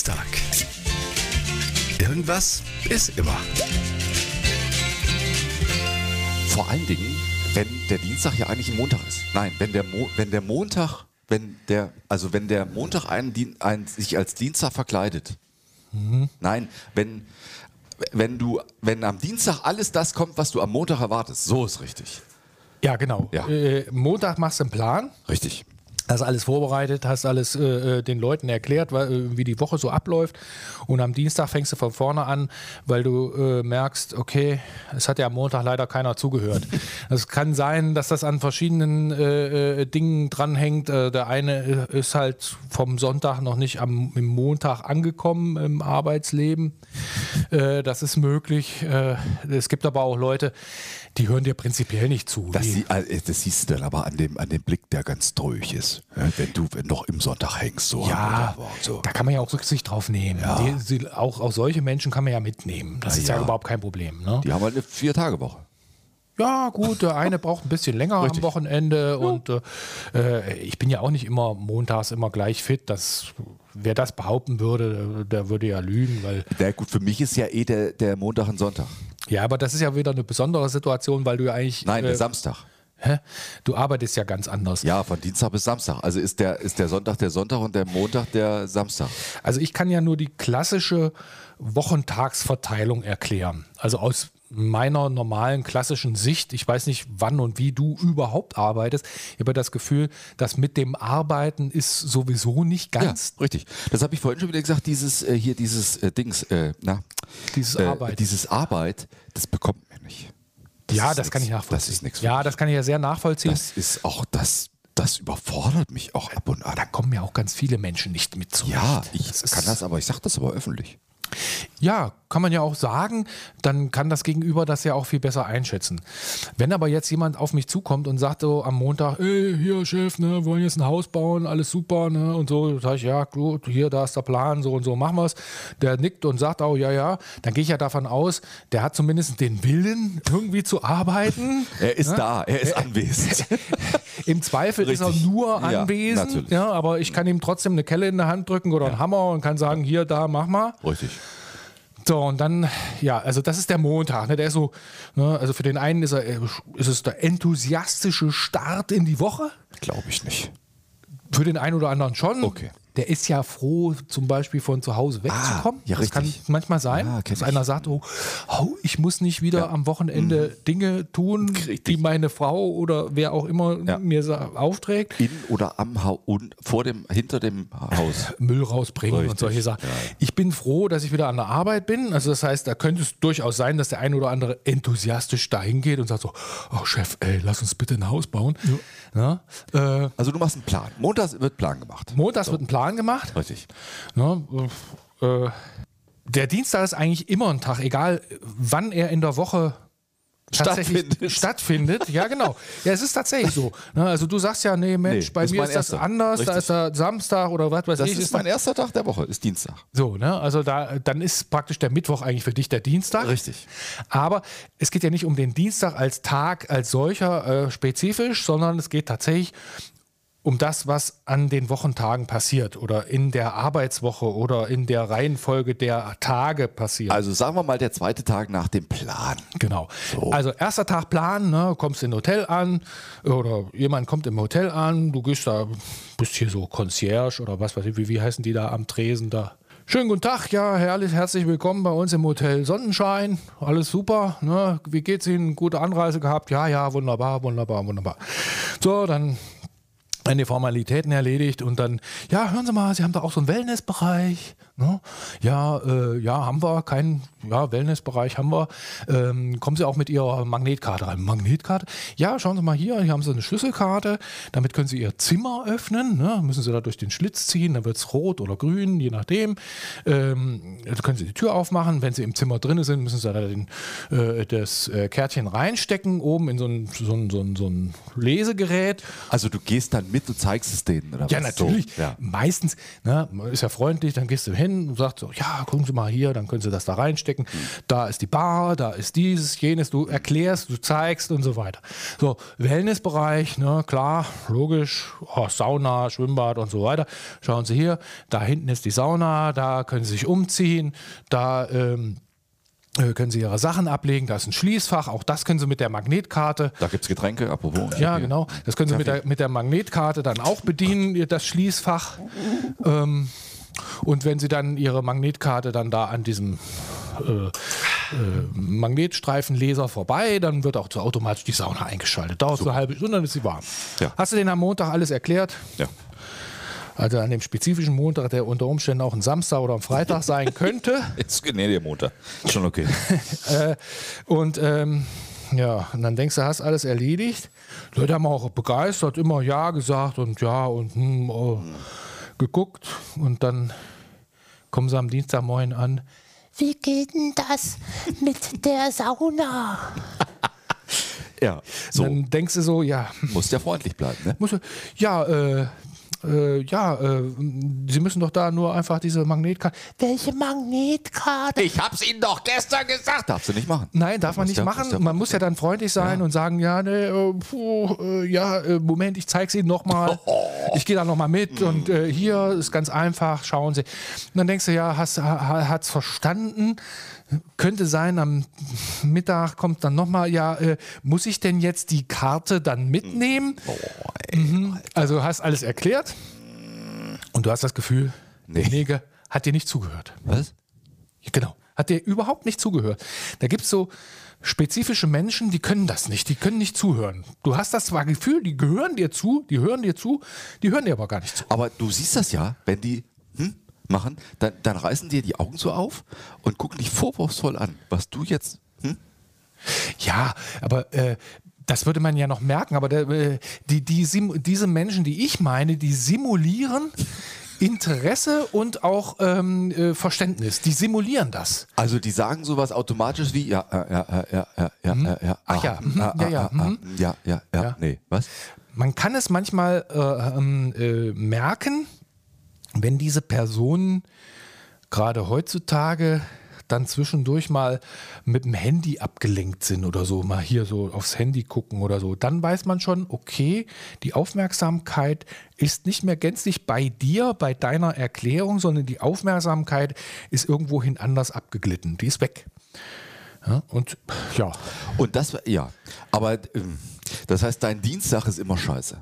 Dienstag. Irgendwas ist immer. Vor allen Dingen, wenn der Dienstag ja eigentlich ein Montag ist. Nein, wenn der, Mo wenn der Montag, wenn der, also wenn der Montag einen, Dien- einen sich als Dienstag verkleidet. Nein, wenn, wenn du, wenn am Dienstag alles das kommt, was du am Montag erwartest, so ist richtig. Ja, genau. Ja. Äh, Montag machst du einen Plan. Richtig. Hast alles vorbereitet, hast alles äh, äh, den Leuten erklärt, weil, äh, wie die Woche so abläuft. Und am Dienstag fängst du von vorne an, weil du äh, merkst, okay, es hat ja am Montag leider keiner zugehört. Es kann sein, dass das an verschiedenen äh, äh, Dingen dranhängt. Der eine ist halt vom Sonntag noch nicht am im Montag angekommen im Arbeitsleben. Das ist möglich. Es gibt aber auch Leute, die hören dir prinzipiell nicht zu. Das, sie- äh, das siehst du dann aber an dem, an dem Blick, der ganz traurig ist. Ja, Wenn du wenn noch im Sonntag hängst, so Ja, so. da kann man ja auch Rücksicht drauf nehmen. Die, sie, auch, auch solche Menschen kann man ja mitnehmen. Das Na ist ja. ja. überhaupt kein Problem. Ne? Die haben halt eine Vier-Tage-Woche. Ja, gut, der eine braucht ein bisschen länger Richtig. am Wochenende und äh, äh, ich bin ja auch nicht immer montags immer gleich fit. Das, wer das behaupten würde, der würde ja lügen, weil Na gut, für mich ist ja eh der, der Montag ein Sonntag. Ja, aber das ist ja wieder eine besondere Situation, weil du ja eigentlich Nein, äh, Samstag. hä? du arbeitest ja ganz anders. Ja, von Dienstag bis Samstag. Also ist der, ist der Sonntag der Sonntag und der Montag der Samstag. Also ich kann ja nur die klassische Wochentagsverteilung erklären. Also aus meiner normalen klassischen Sicht, ich weiß nicht, wann und wie du überhaupt arbeitest, ich habe das Gefühl, dass mit dem Arbeiten ist sowieso nicht ganz Ja, richtig. Das habe ich vorhin schon wieder gesagt, dieses äh, hier, dieses äh, Dings, äh, na, dieses äh, Arbeit. dieses Arbeit, das bekommt man nicht. ja, ist das kann nix. ich nachvollziehen. Das ist nichts. Ja, das kann ich ja sehr nachvollziehen. das ist auch das, das überfordert mich auch ab und an. da kommen ja auch ganz viele Menschen nicht mit zurecht. Ja, ich Das kann das, aber ich sage das aber öffentlich. Ja, kann man ja auch sagen, dann kann das Gegenüber das ja auch viel besser einschätzen. Wenn aber jetzt jemand auf mich zukommt und sagt so am Montag, ey, hier Chef, ne, wollen jetzt ein Haus bauen, alles super, ne, und so, sage ich, ja, gut, hier, da ist der Plan, so und so machen wir es. Der nickt und sagt auch, ja, ja, dann gehe ich ja davon aus, der hat zumindest den Willen, irgendwie zu arbeiten. Er ist da, er ist anwesend. Im Zweifel ist Richtig. er nur Ja, anwesend, natürlich. ja, aber ich kann ihm trotzdem eine Kelle in der Hand drücken oder einen Hammer und kann sagen, hier, da, mach mal. Richtig. So, und dann, ja, also das ist der Montag. Ne? Der ist so, ne, also für den einen ist, er, ist es der enthusiastische Start in die Woche. Glaube ich nicht. Für den einen oder anderen schon. Okay. Der ist ja froh, zum Beispiel von zu Hause wegzukommen. Ah, ja, das kann richtig. manchmal sein, Ja, kenn dass ich. einer sagt, oh, oh, ich muss nicht wieder am Wochenende Dinge tun, die meine Frau oder wer auch immer Ja. mir aufträgt. In oder am Haus und vor dem, hinter dem Haus. Müll rausbringen und Richtig, solche Sachen. Ich bin froh, dass ich wieder an der Arbeit bin. Also das heißt, da könnte es durchaus sein, dass der ein oder andere enthusiastisch dahin geht und sagt so, oh Chef, ey, lass uns bitte ein Haus bauen. Ja. Äh, Also du machst einen Plan. Montags wird Plan gemacht. montags wird ein Plan gemacht. Richtig. Ja, äh, der Dienstag ist eigentlich immer ein Tag, egal wann er in der Woche tatsächlich Stattfindet. stattfindet. Ja, genau. Ja, es ist tatsächlich so. Ne, Also du sagst ja, nee, Mensch, Nee, bei ist mir ist das erster. anders, da Richtig. ist der Samstag oder was weiß Das ich. ist mein erster Tag der Woche, ist Dienstag. So, ne? Also da, dann ist praktisch der Mittwoch eigentlich für dich der Dienstag. Richtig. Aber es geht ja nicht um den Dienstag als Tag als solcher äh, spezifisch, sondern es geht tatsächlich um das, was an den Wochentagen passiert oder in der Arbeitswoche oder in der Reihenfolge der Tage passiert. Also sagen wir mal der zweite Tag nach dem Plan. Genau. So. Also erster Tag Plan, ne, kommst in ein Hotel an oder jemand kommt im Hotel an, du gehst da, bist hier so Concierge oder was weiß ich, wie, wie heißen die da am Tresen da? Schönen guten Tag, ja, herrlich, herzlich willkommen bei uns im Hotel Sonnenschein. Alles super, ne? Wie geht's Ihnen? Gute Anreise gehabt? Ja, ja, wunderbar, wunderbar, wunderbar. So, dann die Formalitäten erledigt und dann, ja, hören Sie mal, Sie haben da auch so einen Wellnessbereich. Ne? Ja, äh, ja, haben wir, keinen, ja, Wellnessbereich haben wir. Ähm, kommen Sie auch mit Ihrer Magnetkarte rein. Magnetkarte? Ja, schauen Sie mal hier, hier haben Sie eine Schlüsselkarte. Damit können Sie Ihr Zimmer öffnen. Ne? Müssen Sie da durch den Schlitz ziehen, dann wird es rot oder grün, je nachdem. Ähm, dann können Sie die Tür aufmachen. Wenn Sie im Zimmer drin sind, müssen Sie da den, äh, das äh, Kärtchen reinstecken, oben in so ein, so ein, so ein, so ein Lesegerät. Also du gehst dann mit mit, du zeigst es denen oder Ja, was? natürlich. So, ja. Meistens, ne, ist ja freundlich, dann gehst du hin und sagst so, ja, gucken Sie mal hier, dann können Sie das da reinstecken. Da ist die Bar, da ist dieses, jenes, du erklärst, du zeigst und so weiter. So, Wellnessbereich, ne, klar, logisch, oh, Sauna, Schwimmbad und so weiter. Schauen Sie hier, da hinten ist die Sauna, da können Sie sich umziehen, da ähm, äh, können Sie Ihre Sachen ablegen, da ist ein Schließfach, auch das können Sie mit der Magnetkarte Da gibt es Getränke, apropos. ja, genau. Das können Sie mit der, mit der Magnetkarte dann auch bedienen, das Schließfach. Ähm, und wenn Sie dann Ihre Magnetkarte dann da an diesem äh, äh, Magnetstreifenleser vorbei, dann wird auch automatisch die Sauna eingeschaltet. Dauert so eine halbe Stunde, dann ist sie warm. Ja. Hast du denen am Montag alles erklärt? Ja. Also an dem spezifischen Montag, der unter Umständen auch ein Samstag oder ein Freitag sein könnte. Jetzt, nee, der Montag. Ist schon okay. Und ähm, ja, und dann denkst du, hast alles erledigt. Die Leute haben auch begeistert, immer Ja gesagt und Ja und hm, oh, geguckt. Und dann kommen sie am Dienstagmorgen an. Wie geht denn das mit der Sauna? ja. So, Dann denkst du so, ja, muss ja freundlich bleiben, ne? muss, ja, äh, äh, ja, äh, sie müssen doch da nur einfach diese Magnetkarte. Welche Magnetkarte? Ich hab's Ihnen doch gestern gesagt. Darfst du nicht machen. Nein, darf man nicht ja- machen. ja- man muss ja dann freundlich sein und sagen, ja, ne, äh, puh, äh, ja, äh, Moment, ich zeig's Ihnen nochmal. Ich gehe da nochmal mit und äh, hier ist ganz einfach, schauen Sie. Und dann denkst du, ja, hast, ha, hat's verstanden. Könnte sein, am Mittag kommt dann nochmal, ja, äh, muss ich denn jetzt die Karte dann mitnehmen? Mhm. Also hast alles erklärt und du hast das Gefühl, Nee. derjenige hat dir nicht zugehört. Was? Genau. Hat dir überhaupt nicht zugehört. Da gibt es so spezifische Menschen, die können das nicht, die können nicht zuhören. Du hast das zwar Gefühl, die gehören dir zu, die hören dir zu, die hören dir aber gar nicht zu. Aber du siehst das ja, wenn die hm, machen, dann, dann reißen dir die Augen so auf und gucken dich vorwurfsvoll an, was du jetzt. Hm? Ja, aber äh, das würde man ja noch merken, aber der, äh, die, die, diese Menschen, die ich meine, die simulieren Interesse und auch ähm, äh, Verständnis. Die simulieren das. Also die sagen sowas automatisch wie ja, ja, ja, ja, ja, ja, hm? ja, ja. Ach ja, ah, mhm. ah ja, ja, ah, ah, mhm. ah, ja, ja, ja, ja, nee, was? Man kann es manchmal äh, ähm, äh, merken, wenn diese Personen gerade heutzutage dann zwischendurch mal mit dem Handy abgelenkt sind oder so, mal hier so aufs Handy gucken oder so, dann weiß man schon, okay, die Aufmerksamkeit ist nicht mehr gänzlich bei dir, bei deiner Erklärung, sondern die Aufmerksamkeit ist irgendwohin anders abgeglitten. Die ist weg. Ja, und ja, Und das, ja, aber ähm, das heißt, dein Dienstag ist immer scheiße.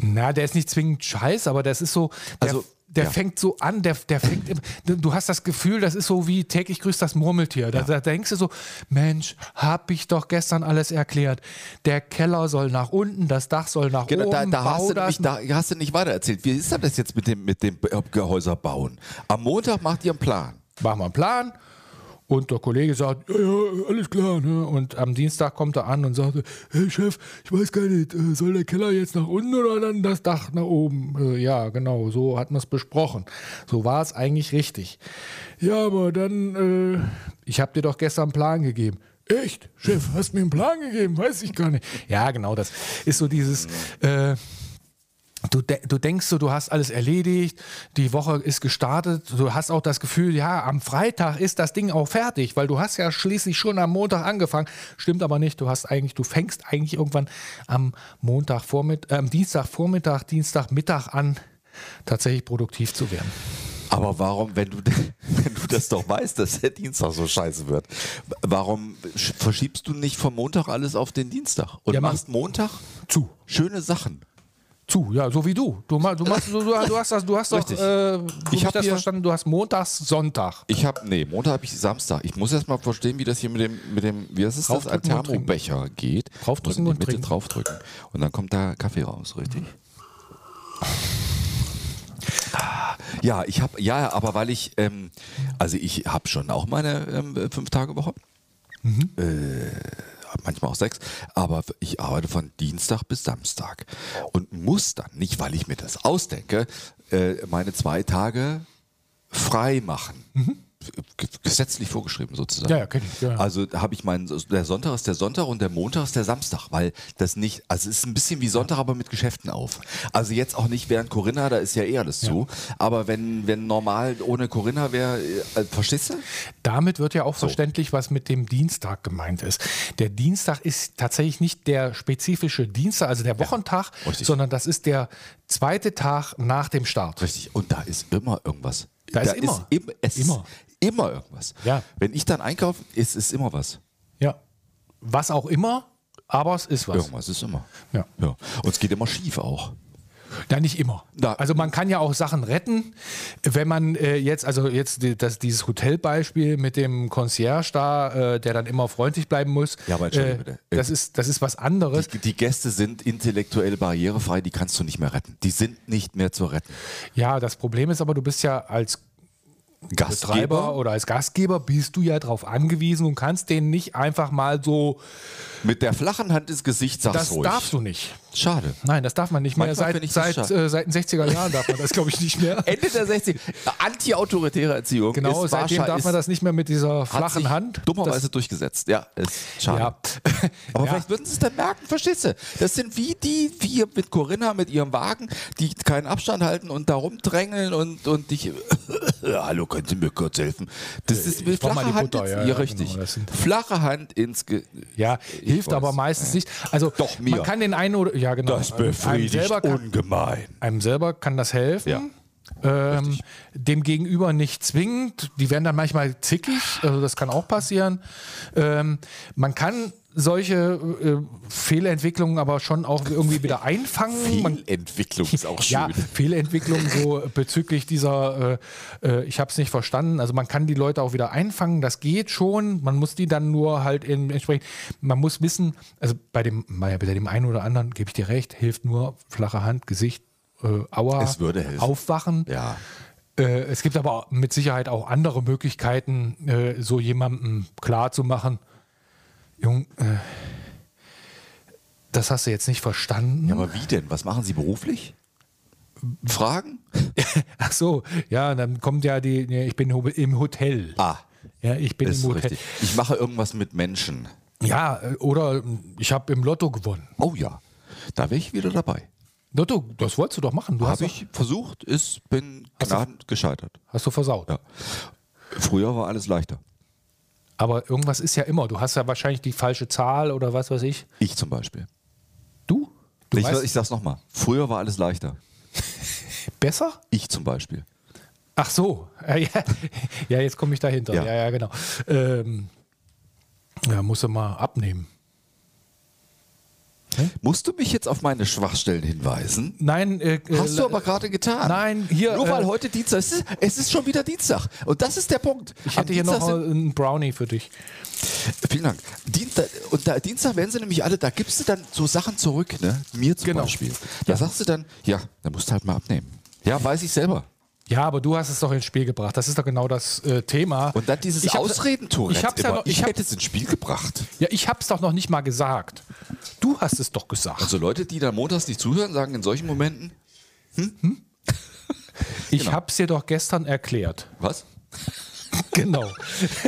Na, der ist nicht zwingend scheiße, aber das ist so, Also, der ja. fängt so an, der, der fängt, im- du- hast das Gefühl, das ist so wie täglich grüßt das Murmeltier. Da, da denkst du so, Mensch, hab ich doch gestern alles erklärt. Der Keller soll nach unten, das Dach soll nach Genau, oben. da, da, hast das nämlich, da hast du nicht weiter erzählt. Wie ist das jetzt mit dem, mit dem Gehäuser bauen? Am Montag macht ihr einen Plan. machen wir einen Plan. Und der Kollege sagt, ja, ja, alles klar. Ne? Und am Dienstag kommt er an und sagt, hey Chef, ich weiß gar nicht, äh, soll der Keller jetzt nach unten oder dann das Dach nach oben? Äh, ja, genau, so hat man es besprochen. So war es eigentlich richtig. Ja, aber dann, äh, ich habe dir doch gestern einen Plan gegeben. Echt? Chef, hast mir einen Plan gegeben? Weiß ich gar nicht. Ja, genau, das ist so dieses... Äh, Du, de du denkst so, du hast alles erledigt, die Woche ist gestartet, du hast auch das Gefühl, ja, am Freitag ist das Ding auch fertig, weil du hast ja schließlich schon am Montag angefangen. Stimmt aber nicht, du hast eigentlich, du fängst eigentlich irgendwann am Montag Vormittag, äh, am Dienstagvormittag, Dienstagmittag an, tatsächlich produktiv zu werden. Aber warum, wenn du, wenn du das doch weißt, dass der Dienstag so scheiße wird, warum sch- verschiebst du nicht vom Montag alles auf den Dienstag und Ja, mach- machst Montag Zu. schöne Sachen? Zu, ja, so wie du. Du, du, machst, du, du hast das, du hast doch, Richtig. äh, so Ich ich hab das hier- verstanden, du hast montags, Sonntag. Ich habe, nee, Montag habe ich Samstag. Ich muss erst mal verstehen, wie das hier mit dem, mit dem, wie heißt es das, ein und. Thermobecher geht. Draufdrücken und die Mitte trinken. draufdrücken. Und dann kommt da Kaffee raus, richtig? Ja, ich habe, ja, aber weil ich, ähm, also ich habe schon auch meine ähm, fünf Tage Woche. Äh, manchmal auch sechs, aber ich arbeite von Dienstag bis Samstag und muss dann, nicht weil ich mir das ausdenke, äh, meine zwei Tage frei machen. Gesetzlich vorgeschrieben sozusagen. Ja, ja, kenn ich, ja. Also habe ich meinen, der Sonntag ist der Sonntag und der Montag ist der Samstag, weil das nicht, also es ist ein bisschen wie Sonntag, aber mit Geschäften auf. Also jetzt auch nicht während Corinna, da ist ja eh alles zu. Aber wenn, wenn normal ohne Corinna wäre, äh, verstehst du? Damit wird ja auch verständlich, was mit dem Dienstag gemeint ist. Der Dienstag ist tatsächlich nicht der spezifische Dienstag, also der Wochentag, richtig. sondern das ist der zweite Tag nach dem Start. Richtig. Und da ist immer irgendwas. Da ist immer. im, es Immer. Immer irgendwas. Ja. Wenn ich dann einkaufe, ist es immer was. Ja. Was auch immer, aber es ist was. Irgendwas ist immer. Ja. ja. Und es geht immer schief auch. Ja, nicht immer. Na. also man kann ja auch Sachen retten, wenn man äh, jetzt, also jetzt das, dieses Hotelbeispiel mit dem Concierge da, äh, der dann immer freundlich bleiben muss. Ja, aber entschuldige bitte. Das ist, das ist was anderes. Die, die Gäste sind intellektuell barrierefrei, die kannst du nicht mehr retten. Die sind nicht mehr zu retten. Ja, das Problem ist aber, du bist ja als Betreiber oder als Gastgeber bist du ja darauf angewiesen und kannst denen nicht einfach mal so, mit der flachen Hand ins Gesicht sagst das ruhig. darfst du nicht. Schade. Nein, das darf man nicht mehr. Manchmal Seit, ich seit, äh, seit den 60er Jahren darf man das, glaube ich, nicht mehr. Ende der 60 anti-autoritäre Erziehung. Genau, ist seitdem darf man das nicht mehr mit dieser flachen Hand. Dummerweise durchgesetzt. Ja, ist schade. Ja. Aber Ja. vielleicht würden sie es dann merken, verstehst du? Das sind wie die, wie mit Corinna mit ihrem Wagen, die keinen Abstand halten und da rumdrängeln und, und dich. Hallo, können Sie mir kurz helfen? Das ist mit brauch mal flache die Hand. Butter, ins, ja, ja, richtig. genau, flache Hand ins. Ge Ja, hilft weiß. aber meistens nicht. Also Doch, mir. man kann den einen oder ja genau. einem selber kann, ungemein. einem selber kann das helfen. Ja. Ähm, dem Gegenüber nicht zwingend. Die werden dann manchmal zickig, also das kann auch passieren. Ähm, man kann solche äh, Fehlentwicklungen aber schon auch irgendwie wieder einfangen. Fehlentwicklung ist auch schön. ja, Fehlentwicklung so bezüglich dieser, äh, äh, ich habe es nicht verstanden. Also man kann die Leute auch wieder einfangen, das geht schon. Man muss die dann nur halt in, entsprechend, man muss wissen, also bei dem, bei dem einen oder anderen gebe ich dir recht, hilft nur flache Hand, Gesicht, äh, Aua, Es würde helfen. aufwachen. Ja. Äh, es gibt aber mit Sicherheit auch andere Möglichkeiten, äh, so jemandem klar zu machen, Jung, äh, das hast du jetzt nicht verstanden. ja, aber wie denn? Was machen Sie beruflich? Fragen? Ach so, ja, dann kommt ja die, ich bin im Hotel. Ah, Ja, ich bin ist im Hotel. richtig. Ich mache irgendwas mit Menschen. Ja, äh, oder ich habe im Lotto gewonnen. Oh ja, da wäre ich wieder dabei. Lotto, das wolltest du doch machen. Du hast, Habe ich versucht, ist, bin gnadend gescheitert. hast du versaut. Ja. Früher war alles leichter. Aber irgendwas ist ja immer. Du hast ja wahrscheinlich die falsche Zahl oder was weiß ich. Ich zum Beispiel. Du? Du ich, weißt ich sag's nochmal. Früher war alles leichter. besser? Ich zum Beispiel. Ach so. Ja jetzt komme ich dahinter. Ja, Ja. ja, genau. Ähm, ja, musst du mal abnehmen. Musst du mich jetzt auf meine Schwachstellen hinweisen? Nein, äh, Hast äh, du aber gerade getan. Nein, hier, Nur weil äh, heute Dienstag ist. Es ist schon wieder Dienstag. Und das ist der Punkt. Ich Am hätte hier noch einen Brownie für dich. Vielen Dank. Dienstag, und da, Dienstag werden sie nämlich alle, da gibst du dann so Sachen zurück, ne? Mir zum Genau. Beispiel. Da sagst du dann, ja, da musst du halt mal abnehmen. Ja, weiß ich selber. Ja, aber du hast es doch ins Spiel gebracht. Das ist doch genau das äh, Thema. Und dann dieses Ausreden-Tourette Ich hab's ja noch, ich ich hätte es ins Spiel gebracht. ja, ich hab's doch noch nicht mal gesagt. Du hast es doch gesagt. Also Leute, die dann montags nicht zuhören, sagen in solchen Momenten, ich genau. hab's dir doch gestern erklärt. was? Genau.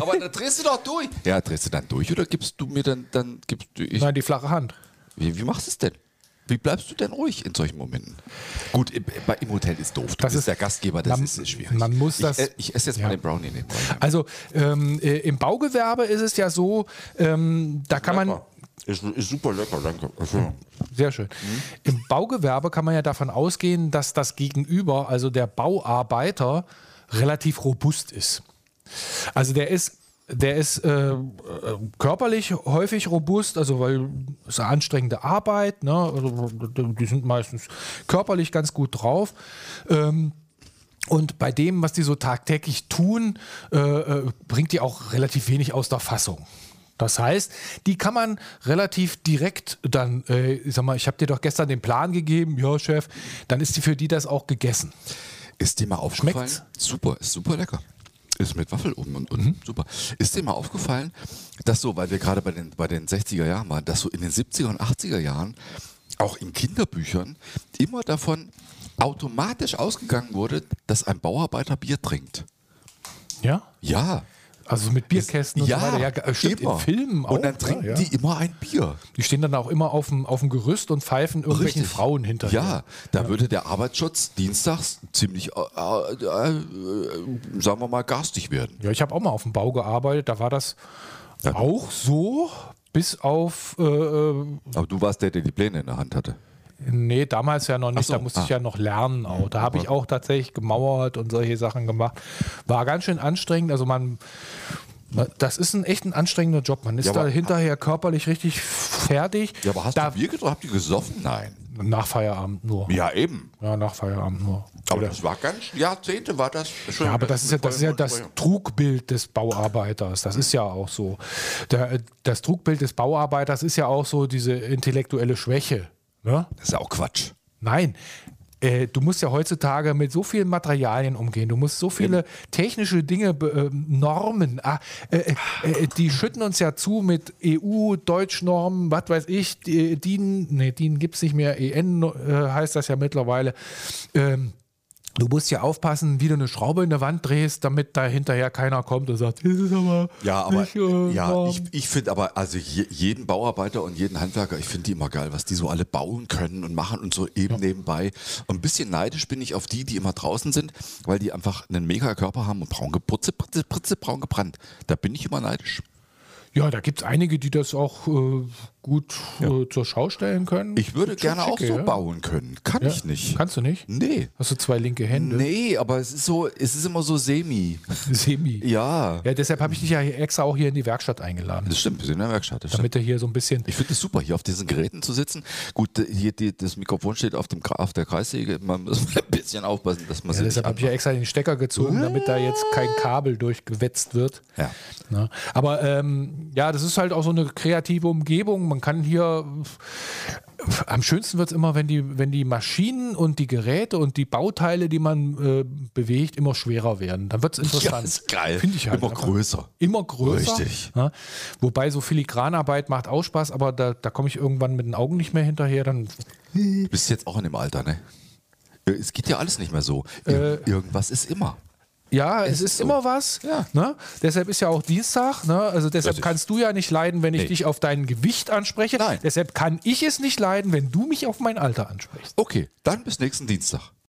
Aber dann drehst du doch durch. Ja, drehst du dann durch oder gibst du mir dann, dann gibst du, ich, Nein, die flache Hand. wie, wie machst du es denn? Wie bleibst du denn ruhig in solchen Momenten? Gut, im, bei- im Hotel ist doof. Du Das bist ist- der Gastgeber, das man- ist schwierig. man muss das- Ich, äh, ich esse jetzt Ja. mal den Brownie nebenbei. Also ähm, äh, im Baugewerbe ist es ja so, ähm, da kann man. Ist, ist super lecker, danke. Sehr schön. Im Baugewerbe kann man ja davon ausgehen, dass das Gegenüber, also der Bauarbeiter, relativ robust ist. Also der ist, der ist äh, äh, körperlich häufig robust, also weil es eine anstrengende Arbeit, ne? also, die sind meistens körperlich ganz gut drauf. Ähm, und bei dem, was die so tagtäglich tun, äh, äh, bringt die auch relativ wenig aus der Fassung. Das heißt, die kann man relativ direkt dann, äh, ich sag mal, ich habe dir doch gestern den Plan gegeben, ja Chef, dann ist die für die das auch gegessen. Ist dir mal aufgefallen? Schmeckt's? Super, ist super lecker. Ist mit Waffel oben und unten. Super. Ist dir mal aufgefallen, dass so, weil wir gerade bei den, bei den 60er Jahren waren, dass so in den 70er und 80er Jahren auch in Kinderbüchern immer davon automatisch ausgegangen wurde, dass ein Bauarbeiter Bier trinkt. Ja? Ja. Also mit Bierkästen und ja, so weiter. Ja, äh, stimmt, immer. in Filmen auch. Und dann trinken ja, ja. die immer ein Bier. Die stehen dann auch immer auf dem, auf dem Gerüst und pfeifen irgendwelchen Richtig. Frauen hinterher. Ja, da würde der Arbeitsschutz dienstags ziemlich, äh, äh, äh, sagen wir mal, garstig werden. Ja, ich habe auch mal auf dem Bau gearbeitet, da war das auch so, bis auf, äh, äh, Aber du warst der, der die Pläne in der Hand hatte. Nee, damals ja noch nicht, so, da musste ich ah. ja noch lernen auch. Da habe ich auch tatsächlich gemauert und solche Sachen gemacht. War ganz schön anstrengend, also man, das ist ein echt ein anstrengender Job. Man ist Ja, da hinterher körperlich richtig fertig. Ja, aber hast da, du Bier getrunken? Habt ihr gesoffen? Nein. Nach Feierabend nur. Ja, eben. Ja, nach Feierabend nur. Aber das war ganz, Jahrzehnte war das schon. Ja, aber das ist ja das, ist ja das Trugbild des Bauarbeiters. Das ist ja auch so. Der, das Trugbild des Bauarbeiters ist ja auch so diese intellektuelle Schwäche. Ne? Das ist ja auch Quatsch. Nein. Äh, Du musst ja heutzutage mit so vielen Materialien umgehen. Du musst so viele technische Dinge, ähm, Normen, ah, äh, äh, die schütten uns ja zu mit EU, Deutschnormen, was weiß ich, die- DIN, nee, DIN gibt es nicht mehr, EN äh, heißt das ja mittlerweile. Ähm, Du musst ja aufpassen, wie du eine Schraube in der Wand drehst, damit da hinterher keiner kommt und sagt, das ist aber Ja, aber nicht, äh, ja, warm." ich, ich finde aber, also je, jeden Bauarbeiter und jeden Handwerker, ich finde die immer geil, was die so alle bauen können und machen und so eben nebenbei. Und ein bisschen neidisch bin ich auf die, die immer draußen sind, weil die einfach einen mega Körper haben und braun geputze, pritze, pritze, braun gebrannt. Da bin ich immer neidisch. Ja, da gibt es einige, die das auch äh, gut äh, zur Schau stellen können. Ich würde gerne auch so ja. bauen können. Kann Ja. ich nicht. Kannst du nicht? Nee. Hast du zwei linke Hände? Nee, aber es ist so, es ist immer so semi. Semi. Ja. Ja, deshalb habe ich dich ja extra auch hier in die Werkstatt eingeladen. Das stimmt, wir sind in der Werkstatt. Stimmt. Damit du hier so ein bisschen. Ich finde es super, hier auf diesen Geräten zu sitzen. Gut, hier die, das Mikrofon steht auf, dem, auf der Kreissäge. Man muss ein bisschen aufpassen, dass man Ja, deshalb habe ich ja extra den Stecker gezogen, damit da jetzt kein Kabel durchgewetzt wird. Ja. Na, aber ähm, ja, das ist halt auch so eine kreative Umgebung. Man kann hier. Am schönsten wird es immer, wenn die, wenn die Maschinen und die Geräte und die Bauteile, die man äh, bewegt, immer schwerer werden. Dann wird es interessant. ist geil. Finde ich halt. Immer einfach. größer. Immer größer. Richtig. Ja, wobei so Filigranarbeit macht auch Spaß, aber da, da komme ich irgendwann mit den Augen nicht mehr hinterher. Dann Du bist jetzt auch in dem Alter, ne? Es geht ja alles nicht mehr so. Ir Äh, irgendwas ist immer. Ja, es, Es ist so. immer was. Ja. Ne? Deshalb ist ja auch Dienstag. Ne? Also deshalb kannst du ja nicht leiden, wenn ich Nee. dich auf dein Gewicht anspreche. Nein. Deshalb kann ich es nicht leiden, wenn du mich auf mein Alter ansprichst. Okay, dann bis nächsten Dienstag.